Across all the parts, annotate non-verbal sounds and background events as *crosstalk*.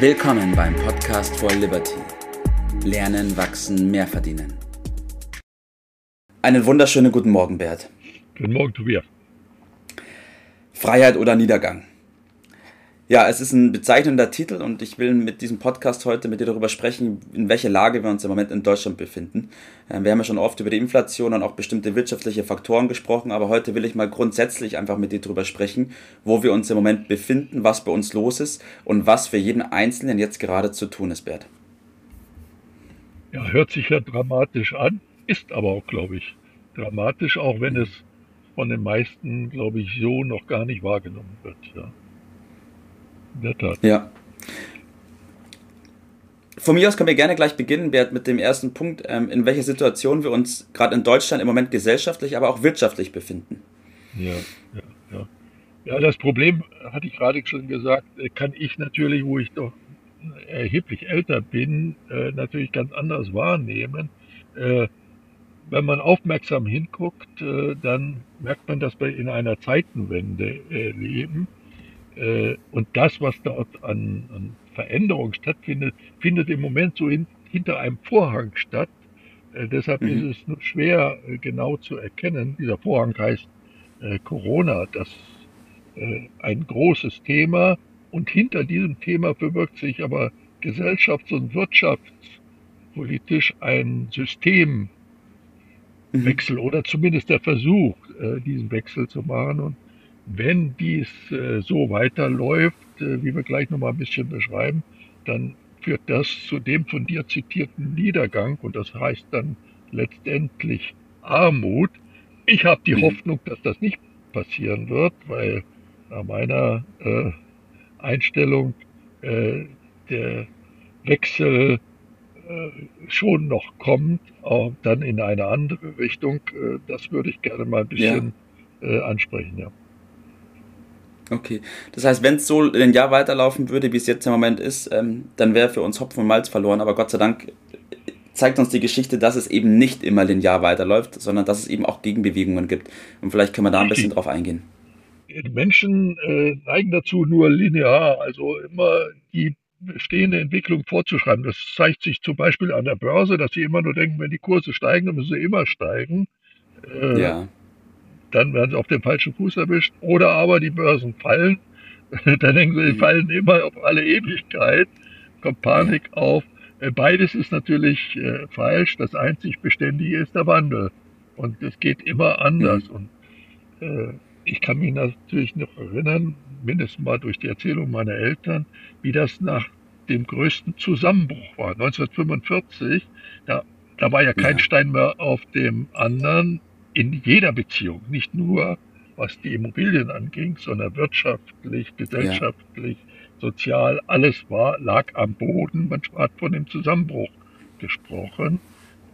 Willkommen beim Podcast for Liberty. Lernen, wachsen, mehr verdienen. Einen wunderschönen guten Morgen, Bert. Guten Morgen, Tobias. Freiheit oder Niedergang? Ja, es ist ein bezeichnender Titel und ich will mit diesem Podcast heute mit dir darüber sprechen, in welcher Lage wir uns im Moment in Deutschland befinden. Ähm, wir haben ja schon oft über die Inflation und auch bestimmte wirtschaftliche Faktoren gesprochen, aber heute will ich mal grundsätzlich einfach mit dir darüber sprechen, wo wir uns im Moment befinden, was bei uns los ist und was für jeden Einzelnen jetzt gerade zu tun ist, Bert. Ja, hört sich ja dramatisch an, ist aber auch, glaube ich, dramatisch, auch wenn es von den meisten, glaube ich, so noch gar nicht wahrgenommen wird. Ja. Ja. Von mir aus können wir gerne gleich beginnen, Bert, mit dem ersten Punkt, ähm, in welcher Situation wir uns gerade in Deutschland im Moment gesellschaftlich, aber auch wirtschaftlich befinden. Ja, ja, ja. Ja, das Problem, hatte ich gerade schon gesagt, äh, kann ich natürlich, wo ich doch erheblich älter bin, äh, natürlich ganz anders wahrnehmen. Äh, wenn man aufmerksam hinguckt, dann merkt man, dass wir in einer Zeitenwende leben. Äh, und das, was dort an, an Veränderung stattfindet, findet im Moment so in, hinter einem Vorhang statt. Äh, deshalb mhm. ist es nur schwer äh, genau zu erkennen. Dieser Vorhang heißt äh, Corona, das äh, ein großes Thema. Und hinter diesem Thema bewirkt sich aber gesellschafts- und wirtschaftspolitisch ein Systemwechsel mhm. oder zumindest der Versuch, äh, diesen Wechsel zu machen. Und wenn dies äh, so weiterläuft, äh, wie wir gleich nochmal ein bisschen beschreiben, dann führt das zu dem von dir zitierten Niedergang und das heißt dann letztendlich Armut. Ich habe die mhm. Hoffnung, dass das nicht passieren wird, weil nach meiner äh, Einstellung äh, der Wechsel äh, schon noch kommt, auch dann in eine andere Richtung. Das würde ich gerne mal ein bisschen ja. ansprechen. Ja. Okay, das heißt, wenn es so ein Jahr weiterlaufen würde, wie es jetzt im Moment ist, ähm, dann wäre für uns Hopfen und Malz verloren. Aber Gott sei Dank äh, zeigt uns die Geschichte, dass es eben nicht immer linear weiterläuft, sondern dass es eben auch Gegenbewegungen gibt. Und vielleicht können wir da ein bisschen drauf eingehen. Die Menschen äh, neigen dazu, nur linear, also immer die bestehende Entwicklung vorzuschreiben. Das zeigt sich zum Beispiel an der Börse, dass sie immer nur denken, wenn die Kurse steigen, dann müssen sie immer steigen. Äh, ja dann werden sie auf den falschen Fuß erwischt. Oder aber die Börsen fallen. *laughs* dann denken sie, die mhm. fallen immer auf alle Ewigkeit. Kommt Panik auf. Äh, beides ist natürlich äh, falsch. Das einzig Beständige ist der Wandel. Und es geht immer anders. Mhm. Und äh, ich kann mich natürlich noch erinnern, mindestens mal durch die Erzählung meiner Eltern, wie das nach dem größten Zusammenbruch war. 1945, da, da war ja kein ja. Stein mehr auf dem anderen in jeder Beziehung, nicht nur was die Immobilien anging, sondern wirtschaftlich, gesellschaftlich, ja. sozial, alles war, lag am Boden. Man hat von dem Zusammenbruch gesprochen.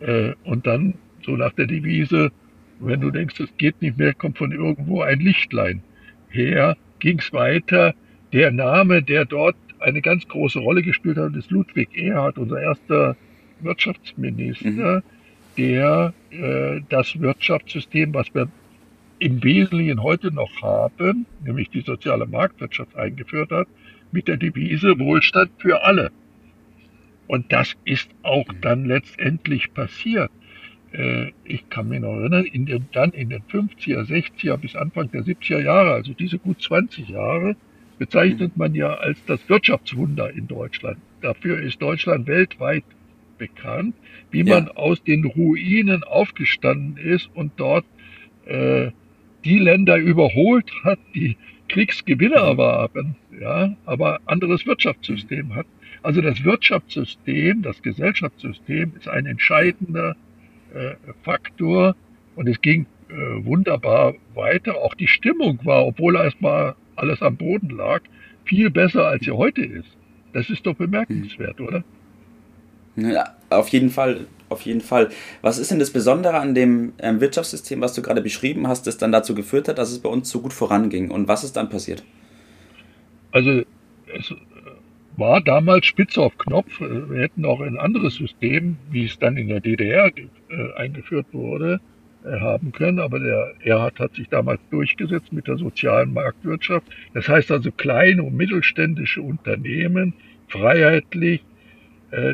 Äh, und dann so nach der Devise, wenn du denkst, es geht nicht mehr, kommt von irgendwo ein Lichtlein her, ging es weiter. Der Name, der dort eine ganz große Rolle gespielt hat, ist Ludwig Erhard, unser erster Wirtschaftsminister. Mhm der äh, das Wirtschaftssystem, was wir im Wesentlichen heute noch haben, nämlich die soziale Marktwirtschaft eingeführt hat, mit der Devise Wohlstand für alle. Und das ist auch dann letztendlich passiert. Äh, ich kann mich noch erinnern, in den, dann in den 50er, 60er bis Anfang der 70er Jahre, also diese gut 20 Jahre, bezeichnet man ja als das Wirtschaftswunder in Deutschland. Dafür ist Deutschland weltweit bekannt, wie ja. man aus den Ruinen aufgestanden ist und dort äh, die Länder überholt hat, die Kriegsgewinner mhm. waren, ja, aber anderes Wirtschaftssystem hat. Also das Wirtschaftssystem, das Gesellschaftssystem ist ein entscheidender äh, Faktor und es ging äh, wunderbar weiter. Auch die Stimmung war, obwohl erstmal alles am Boden lag, viel besser als sie heute ist. Das ist doch bemerkenswert, mhm. oder? Ja, auf jeden Fall, auf jeden Fall. Was ist denn das Besondere an dem ähm, Wirtschaftssystem, was du gerade beschrieben hast, das dann dazu geführt hat, dass es bei uns so gut voranging? Und was ist dann passiert? Also es äh, war damals spitz auf Knopf. Wir hätten auch ein anderes System, wie es dann in der DDR äh, eingeführt wurde, äh, haben können. Aber der Erhard hat sich damals durchgesetzt mit der sozialen Marktwirtschaft. Das heißt also kleine und mittelständische Unternehmen, freiheitlich, äh,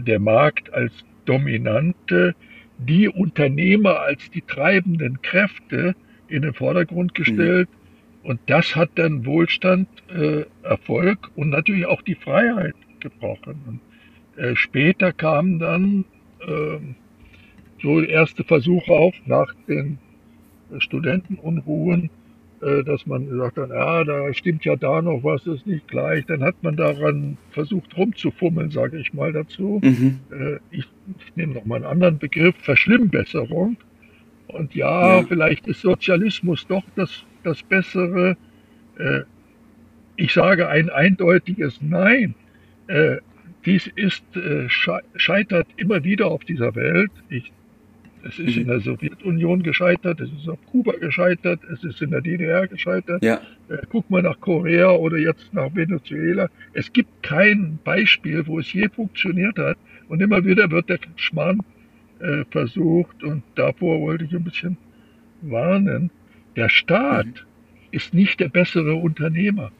der Markt als dominante, die Unternehmer als die treibenden Kräfte in den Vordergrund gestellt. Mhm. Und das hat dann Wohlstand, äh, Erfolg und natürlich auch die Freiheit gebrochen. Und, äh, später kamen dann äh, so erste Versuche auf nach den Studentenunruhen, äh, dass man gesagt hat, ja, da stimmt ja da noch was, ist nicht gleich. Dann hat man daran versucht rumzufummeln, sage ich mal dazu. Mhm. Äh, ich, ich nehme noch mal einen anderen Begriff, Verschlimmbesserung. Und ja, ja, vielleicht ist Sozialismus doch das, das Bessere. Äh, ich sage ein eindeutiges Nein. Dies ist, scheitert immer wieder auf dieser Welt. Ich es ist mhm. in der Sowjetunion gescheitert, es ist auf Kuba gescheitert, es ist in der DDR gescheitert. Ja. Äh, guck mal nach Korea oder jetzt nach Venezuela. Es gibt kein Beispiel, wo es je funktioniert hat. Und immer wieder wird der Schmarrn äh, versucht. Und davor wollte ich ein bisschen warnen. Der Staat mhm. ist nicht der bessere Unternehmer,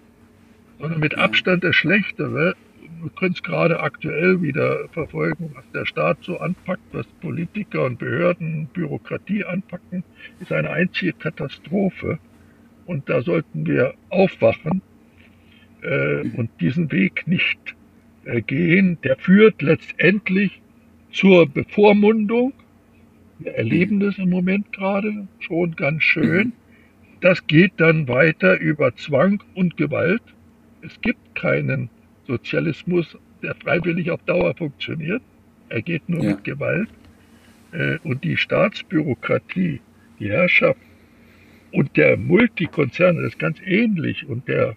sondern mit Abstand der schlechtere wir können es gerade aktuell wieder verfolgen, was der Staat so anpackt, was Politiker und Behörden, Bürokratie anpacken, ist eine einzige Katastrophe. Und da sollten wir aufwachen äh, und diesen Weg nicht äh, gehen. Der führt letztendlich zur Bevormundung. Wir erleben das im Moment gerade schon ganz schön. Das geht dann weiter über Zwang und Gewalt. Es gibt keinen Sozialismus, der freiwillig auf Dauer funktioniert. Er geht nur ja. mit Gewalt. Äh, und die Staatsbürokratie, die Herrschaft und der Multikonzerne, das ist ganz ähnlich. Und der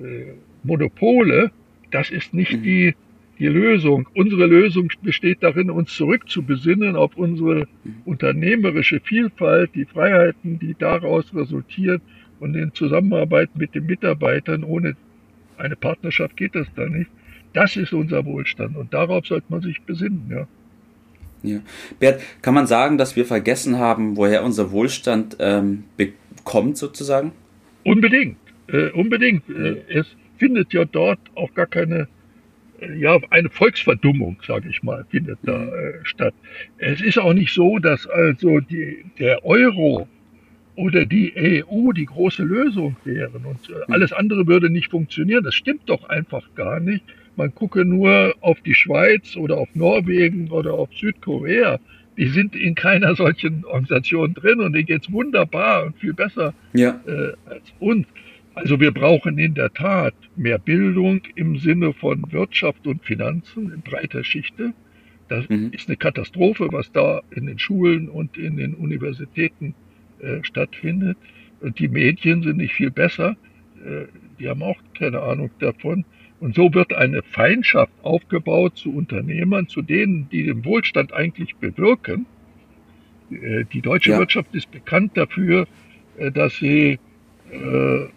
äh, Monopole, das ist nicht mhm. die, die Lösung. Unsere Lösung besteht darin, uns zurückzubesinnen auf unsere mhm. unternehmerische Vielfalt, die Freiheiten, die daraus resultieren und in Zusammenarbeit mit den Mitarbeitern, ohne eine Partnerschaft geht das da nicht. Das ist unser Wohlstand und darauf sollte man sich besinnen, ja. Ja. Bert, kann man sagen, dass wir vergessen haben, woher unser Wohlstand ähm, bekommt, sozusagen? Unbedingt, äh, unbedingt. Äh, es findet ja dort auch gar keine, äh, ja, eine Volksverdummung, sage ich mal, findet da äh, statt. Es ist auch nicht so, dass also die, der Euro oder die EU die große Lösung wären und äh, alles andere würde nicht funktionieren. Das stimmt doch einfach gar nicht. Man gucke nur auf die Schweiz oder auf Norwegen oder auf Südkorea. Die sind in keiner solchen Organisation drin und denen geht's wunderbar und viel besser ja. äh, als uns. Also wir brauchen in der Tat mehr Bildung im Sinne von Wirtschaft und Finanzen in breiter Schichte. Das mhm. ist eine Katastrophe, was da in den Schulen und in den Universitäten äh, stattfindet. Und die Medien sind nicht viel besser. Äh, die haben auch keine Ahnung davon. Und so wird eine Feindschaft aufgebaut zu Unternehmern, zu denen, die den Wohlstand eigentlich bewirken. Äh, die deutsche ja. Wirtschaft ist bekannt dafür, äh, dass sie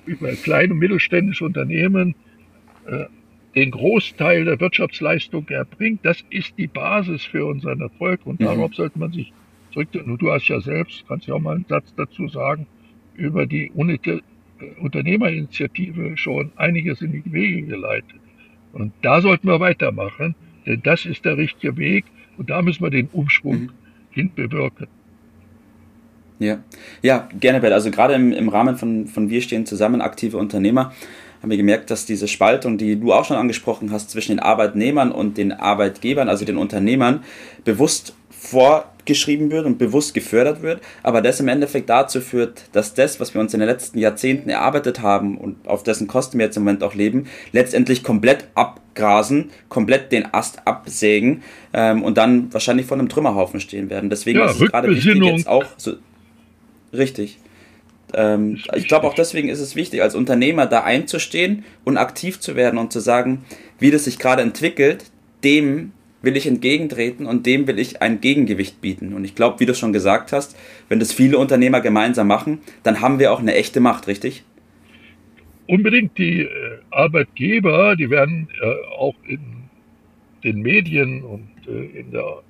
über kleine und mittelständische Unternehmen den Großteil der Wirtschaftsleistung erbringt. Das ist die Basis für unseren Erfolg und mhm. darauf sollte man sich zurück. Du hast ja selbst, kannst ja auch mal einen Satz dazu sagen, über die äh, Unternehmerinitiative schon einiges in die Wege geleitet. Und da sollten wir weitermachen, denn das ist der richtige Weg und da müssen wir den Umschwung mhm. hinbewirken. Ja, ja, gerne, Bert. Also gerade im, im Rahmen von, von Wir stehen zusammen, aktive Unternehmer, haben wir gemerkt, dass diese Spaltung, die du auch schon angesprochen hast, zwischen den Arbeitnehmern und den Arbeitgebern, also den Unternehmern, bewusst vorgeschrieben wird und bewusst gefördert wird, aber das im Endeffekt dazu führt, dass das, was wir uns in den letzten Jahrzehnten erarbeitet haben und auf dessen Kosten wir jetzt im Moment auch leben, letztendlich komplett abgrasen, komplett den Ast absägen ähm, und dann wahrscheinlich vor einem Trümmerhaufen stehen werden. Deswegen ja, ist es gerade wichtig, jetzt auch so. Richtig. Ähm, ich glaube auch deswegen ist es wichtig, als Unternehmer da einzustehen und aktiv zu werden und zu sagen, wie das sich gerade entwickelt, dem will ich entgegentreten und dem will ich ein Gegengewicht bieten. Und ich glaube, wie du schon gesagt hast, wenn das viele Unternehmer gemeinsam machen, dann haben wir auch eine echte Macht, richtig? Unbedingt. Die äh, Arbeitgeber, die werden äh, auch in den Medien und äh, in der,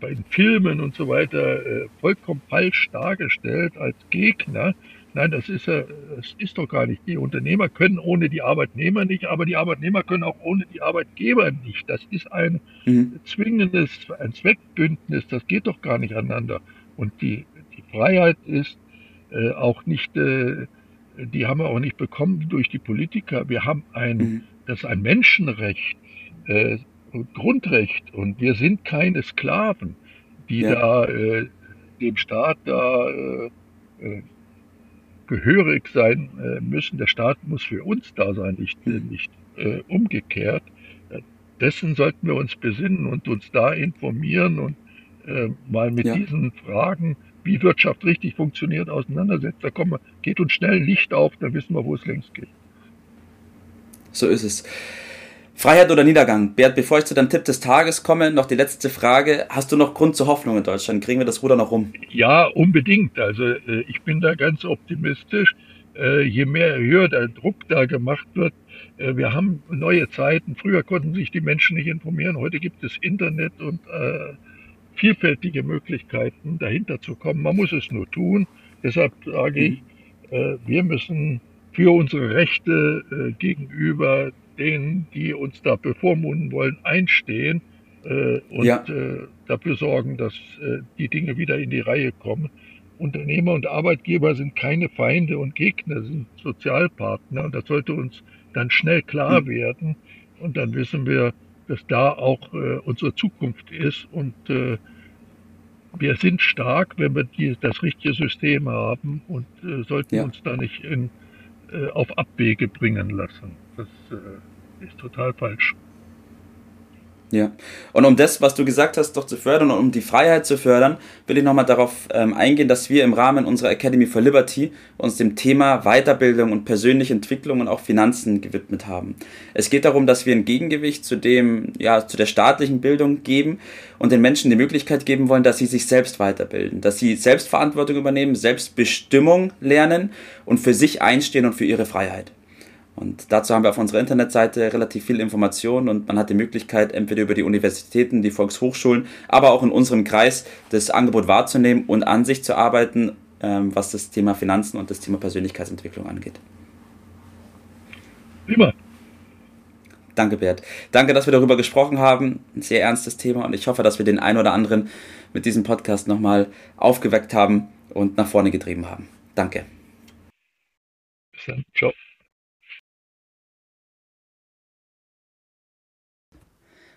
bei den Filmen und so weiter vollkommen falsch dargestellt als Gegner. Nein, das ist, das ist doch gar nicht. Die Unternehmer können ohne die Arbeitnehmer nicht, aber die Arbeitnehmer können auch ohne die Arbeitgeber nicht. Das ist ein mhm. zwingendes, ein Zweckbündnis, das geht doch gar nicht aneinander. Und die, die Freiheit ist äh, auch nicht, äh, die haben wir auch nicht bekommen durch die Politiker. Wir haben ein, mhm. das ist ein Menschenrecht, äh, Grundrecht und wir sind keine Sklaven, die ja. da äh, dem Staat da äh, äh, gehörig sein äh, müssen. Der Staat muss für uns da sein, nicht, äh, nicht äh, umgekehrt. Dessen sollten wir uns besinnen und uns da informieren und äh, mal mit ja. diesen Fragen, wie Wirtschaft richtig funktioniert, auseinandersetzen. Da kommen wir, geht uns schnell Licht auf, dann wissen wir, wo es längst geht. So ist es. Freiheit oder Niedergang? Bert, bevor ich zu deinem Tipp des Tages komme, noch die letzte Frage. Hast du noch Grund zur Hoffnung in Deutschland? Kriegen wir das Ruder noch rum? Ja, unbedingt. Also äh, ich bin da ganz optimistisch. Äh, je mehr höher der Druck da gemacht wird, äh, wir haben neue Zeiten. Früher konnten sich die Menschen nicht informieren. Heute gibt es Internet und vielfältige Möglichkeiten, dahinter zu kommen. Man muss es nur tun. Deshalb sage ich, wir müssen für unsere Rechte gegenüber denen, die uns da bevormunden wollen, einstehen äh, und ja. äh, dafür sorgen, dass äh, die Dinge wieder in die Reihe kommen. Unternehmer und Arbeitgeber sind keine Feinde und Gegner, sind Sozialpartner und das sollte uns dann schnell klar mhm. werden und dann wissen wir, dass da auch äh, unsere Zukunft ist und äh, wir sind stark, wenn wir die, das richtige System haben und äh, sollten ja. uns da nicht in, auf Abwege bringen lassen. Das äh, ist total falsch. Ja, und um das, was du gesagt hast, doch zu fördern und um die Freiheit zu fördern, will ich nochmal darauf ähm, eingehen, dass wir im Rahmen unserer Academy for Liberty uns dem Thema Weiterbildung und persönliche Entwicklung und auch Finanzen gewidmet haben. Es geht darum, dass wir ein Gegengewicht zu dem, ja, zu der staatlichen Bildung geben und den Menschen die Möglichkeit geben wollen, dass sie sich selbst weiterbilden, dass sie Selbstverantwortung übernehmen, Selbstbestimmung lernen und für sich einstehen und für ihre Freiheit. Und dazu haben wir auf unserer Internetseite relativ viel Informationen und man hat die Möglichkeit, entweder über die Universitäten, die Volkshochschulen, aber auch in unserem Kreis das Angebot wahrzunehmen und an sich zu arbeiten, ähm, was das Thema Finanzen und das Thema Persönlichkeitsentwicklung angeht. Prima. Danke, Bert. Danke, dass wir darüber gesprochen haben. Ein sehr ernstes Thema und ich hoffe, dass wir den einen oder anderen mit diesem Podcast nochmal aufgeweckt haben und nach vorne getrieben haben. Danke. Bis dann. Ciao.